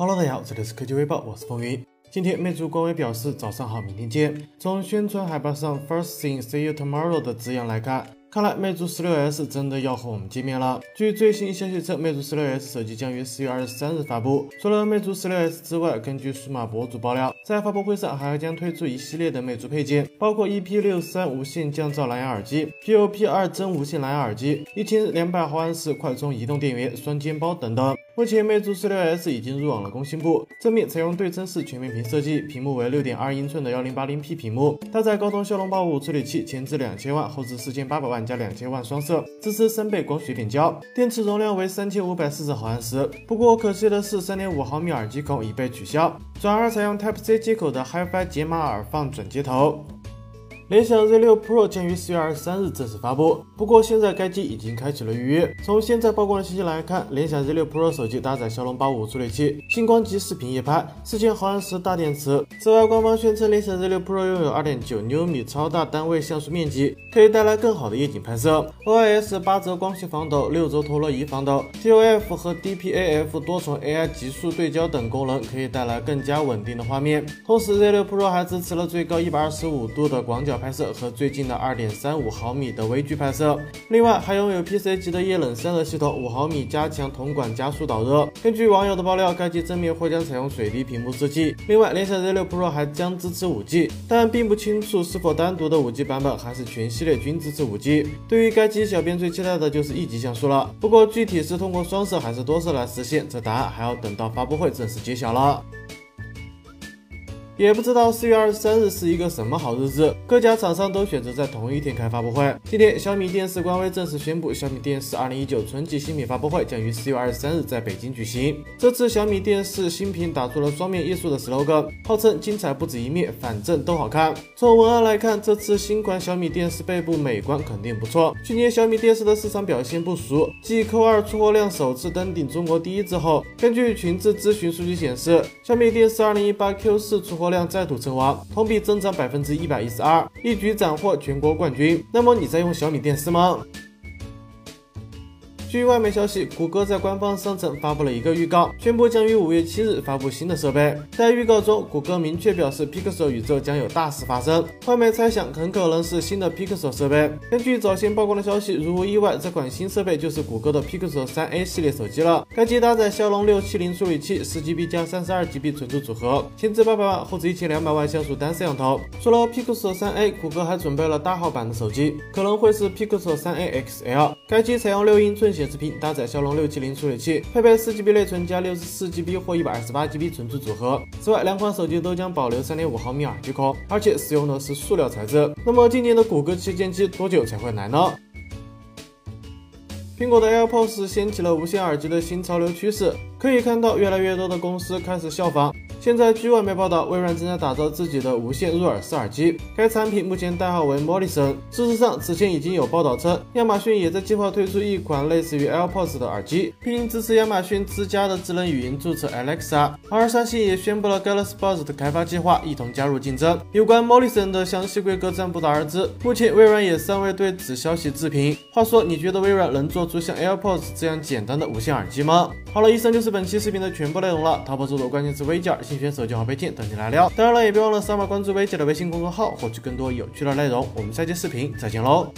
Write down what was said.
Hello，大家好，这里是科技微报，我是风云。今天魅族官微表示早上好，明天见。从宣传海报上 “First thing, see you tomorrow” 的字样来看。看来魅族十六 S 真的要和我们见面了。据最新消息称，魅族十六 S 手机将于四月二十三日发布。除了魅族十六 S 之外，根据数码博主爆料，在发布会上还将推出一系列的魅族配件，包括 EP 六三无线降噪蓝牙耳机、POP 二真无线蓝牙耳机、一千两百毫安时快充移动电源、双肩包等等。目前，魅族十六 S 已经入网了工信部，正面采用对称式全面屏设计，屏幕为六点二英寸的幺零八零 P 屏幕，搭载高通骁龙八五处理器，前置两千万，后置四千八百万加两千万双摄。支持三倍光学变焦，电池容量为三千五百四十毫安时。不过可惜的是，三点五毫米耳机孔已被取消，转而采用 Type C 接口的 HiFi 解码耳放转接头。联想 Z6 Pro 将于四月二十三日正式发布，不过现在该机已经开启了预约。从现在曝光的信息来看，联想 Z6 Pro 手机搭载骁龙八五处理器，星光级视频夜拍，四千毫安时大电池。此外，官方宣称联想 Z6 Pro 拥有二点九牛米超大单位像素面积，可以带来更好的夜景拍摄。OIS 八轴光学防抖、六轴陀螺仪防抖、TOF 和 DPAF 多重 AI 极速对焦等功能，可以带来更加稳定的画面。同时，Z6 Pro 还支持了最高一百二十五度的广角。拍摄和最近的二点三五毫米的微距拍摄，另外还拥有 PC 级的液冷散热系统，五毫米加强铜管加速导热。根据网友的爆料，该机正面或将采用水滴屏幕设计。另外，联想 Z6 Pro 还将支持 5G，但并不清楚是否单独的 5G 版本，还是全系列均支持 5G。对于该机，小编最期待的就是一级像素了。不过具体是通过双摄还是多摄来实现，这答案还要等到发布会正式揭晓了。也不知道四月二十三日是一个什么好日子，各家厂商都选择在同一天开发布会。今天，小米电视官微正式宣布，小米电视二零一九春季新品发布会将于四月二十三日在北京举行。这次小米电视新品打出了双面艺术的 slogan，号称精彩不止一面，反正都好看。从文案来看，这次新款小米电视背部美观肯定不错。去年小米电视的市场表现不俗，继 Q 二出货量首次登顶中国第一之后，根据群智咨询数据显示，小米电视二零一八 Q 四出货。量再度称王，同比增长百分之一百一十二，一举斩获全国冠军。那么你在用小米电视吗？据外媒消息，谷歌在官方商城发布了一个预告，宣布将于五月七日发布新的设备。在预告中，谷歌明确表示，Pixel 宇宙将有大事发生。外媒猜想，很可能是新的 Pixel 设备。根据早先曝光的消息，如无意外，这款新设备就是谷歌的 Pixel 3a 系列手机了。该机搭载骁龙六七零处理器，四 GB 加三十二 GB 存储组合，前置八百万，后置一千两百万像素单摄像头。除了 Pixel 3a，谷歌还准备了大号版的手机，可能会是 Pixel 3a XL。该机采用六英寸。显示屏搭载骁龙六七零处理器，配备四 GB 内存加六十四 GB 或一百二十八 GB 存储组合。此外，两款手机都将保留三点五毫米耳机孔，而且使用的是塑料材质。那么，今年的谷歌旗舰机多久才会来呢？苹果的 AirPods 掀起了无线耳机的新潮流趋势，可以看到越来越多的公司开始效仿。现在据外媒报道，微软正在打造自己的无线入耳式耳机，该产品目前代号为 Molison。事实上，此前已经有报道称，亚马逊也在计划推出一款类似于 AirPods 的耳机，并支持亚马逊自家的智能语音注册 Alexa。而三星也宣布了 Galaxy Buds 的开发计划，一同加入竞争。有关 Molison 的详细规格暂不得而知，目前微软也尚未对此消息置评。话说，你觉得微软能做出像 AirPods 这样简单的无线耳机吗？好了，以上就是本期视频的全部内容了。淘宝搜索关键词微件。新选手机好配件等你来撩，当然了，也别忘了扫码关注微姐的微信公众号，获取更多有趣的内容。我们下期视频再见喽！